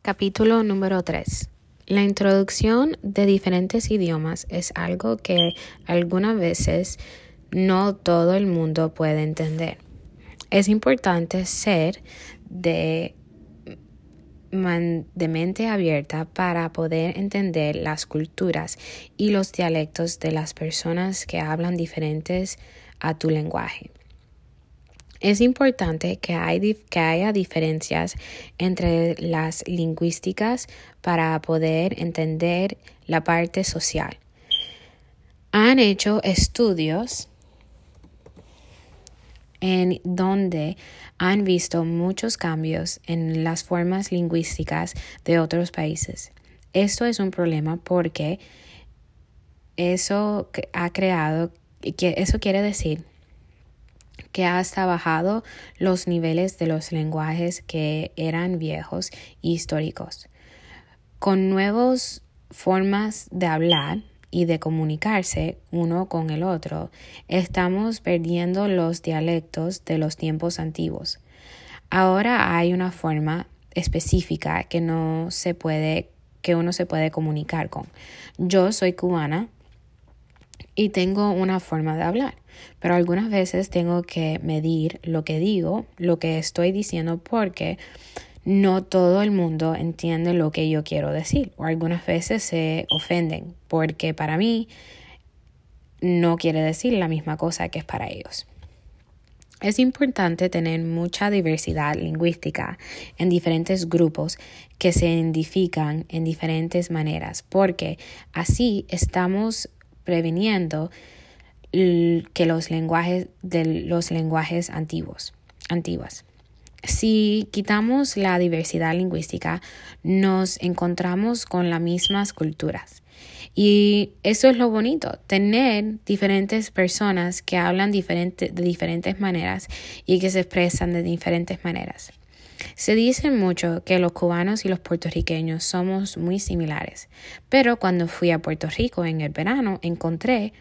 Capítulo número 3. La introducción de diferentes idiomas es algo que algunas veces no todo el mundo puede entender. Es importante ser de, de mente abierta para poder entender las culturas y los dialectos de las personas que hablan diferentes a tu lenguaje. Es importante que, haya diferencias entre las lingüísticas para poder entender la parte social. Han hecho estudios en donde han visto muchos cambios en las formas lingüísticas de otros países. Esto es un problema porque eso ha creado, que eso quiere decir que hasta bajado los niveles de los lenguajes que eran viejos y históricos. Con nuevas formas de hablar y de comunicarse uno con el otro, estamos perdiendo los dialectos de los tiempos antiguos. Ahora hay una forma específica que no se puede que uno se puede comunicar con. Yo soy cubana y tengo una forma de hablar, pero algunas veces tengo que medir lo que digo, lo que estoy diciendo porque no todo el mundo entiende lo que yo quiero decir o algunas veces se ofenden porque para mí no quiere decir la misma cosa que es para ellos. Es importante tener mucha diversidad lingüística en diferentes grupos que se identifican en diferentes maneras, porque así estamos previniendo que los lenguajes de los lenguajes antiguos, antiguas. Si quitamos la diversidad lingüística, nos encontramos con las mismas culturas. Y eso es lo bonito, tener diferentes personas que hablan de diferentes maneras y que se expresan de diferentes maneras. Se dice mucho que los cubanos y los puertorriqueños somos muy similares, pero cuando fui a Puerto Rico en el verano encontré,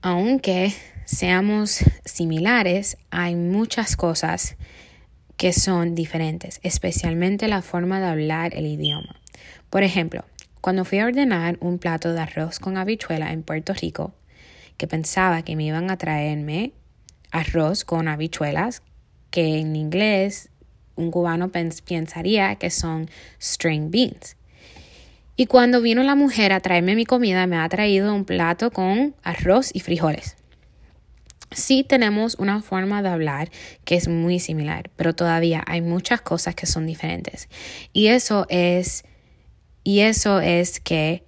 aunque seamos similares, hay muchas cosas que son diferentes, especialmente la forma de hablar el idioma. Por ejemplo, cuando fui a ordenar un plato de arroz con habichuela en Puerto Rico, que pensaba que me iban a traerme arroz con habichuelas que en inglés un cubano pensaría que son string beans. Y cuando vino la mujer a traerme mi comida, me ha traído un plato con arroz y frijoles. Sí tenemos una forma de hablar que es muy similar, pero todavía hay muchas cosas que son diferentes. Y eso es, y eso es que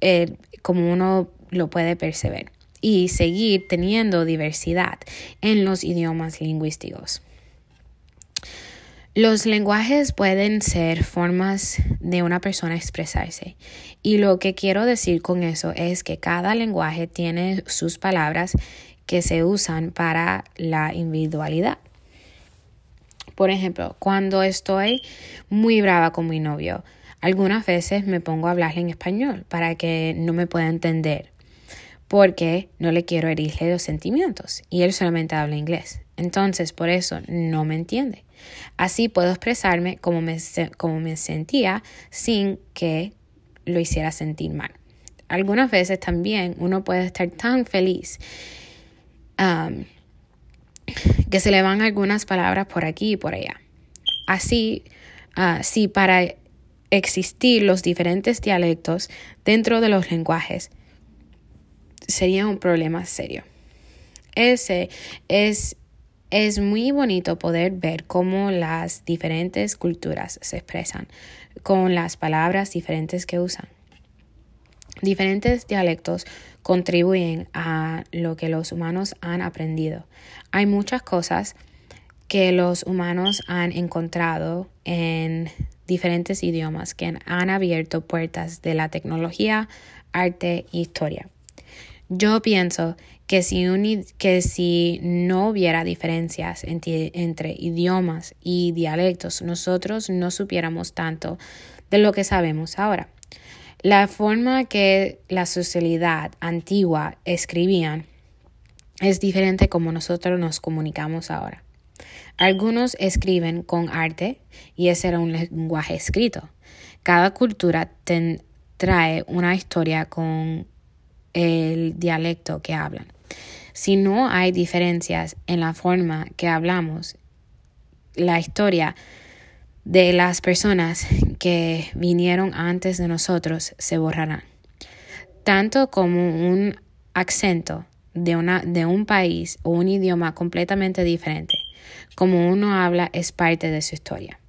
eh, como uno lo puede percibir y seguir teniendo diversidad en los idiomas lingüísticos. Los lenguajes pueden ser formas de una persona expresarse y lo que quiero decir con eso es que cada lenguaje tiene sus palabras que se usan para la individualidad. Por ejemplo, cuando estoy muy brava con mi novio, algunas veces me pongo a hablarle en español para que no me pueda entender porque no le quiero herirle los sentimientos y él solamente habla inglés. Entonces, por eso no me entiende. Así puedo expresarme como me, sentía sin que lo hiciera sentir mal. Algunas veces también uno puede estar tan feliz um, que se le van algunas palabras por aquí y por allá. Así, uh, para existir los diferentes dialectos dentro de los lenguajes sería un problema serio. Ese es, es muy bonito poder ver cómo las diferentes culturas se expresan con las palabras diferentes que usan. Diferentes dialectos contribuyen a lo que los humanos han aprendido. Hay muchas cosas que los humanos han encontrado en diferentes idiomas que han abierto puertas de la tecnología, arte e historia. Yo pienso que si, que si no hubiera diferencias entre, entre idiomas y dialectos, nosotros no supiéramos tanto de lo que sabemos ahora. La forma que la sociedad antigua escribían es diferente como nosotros nos comunicamos ahora. Algunos escriben con arte y ese era un lenguaje escrito. Cada cultura trae una historia con el dialecto que hablan. Si no hay diferencias en la forma que hablamos, la historia de las personas que vinieron antes de nosotros se borrará. Tanto como un acento de, una, de un país o un idioma completamente diferente, como uno habla es parte de su historia.